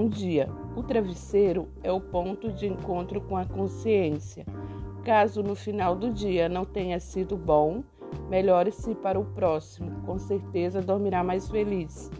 bom dia. O travesseiro é o ponto de encontro com a consciência. Caso no final do dia não tenha sido bom, melhore-se para o próximo. Com certeza dormirá mais feliz.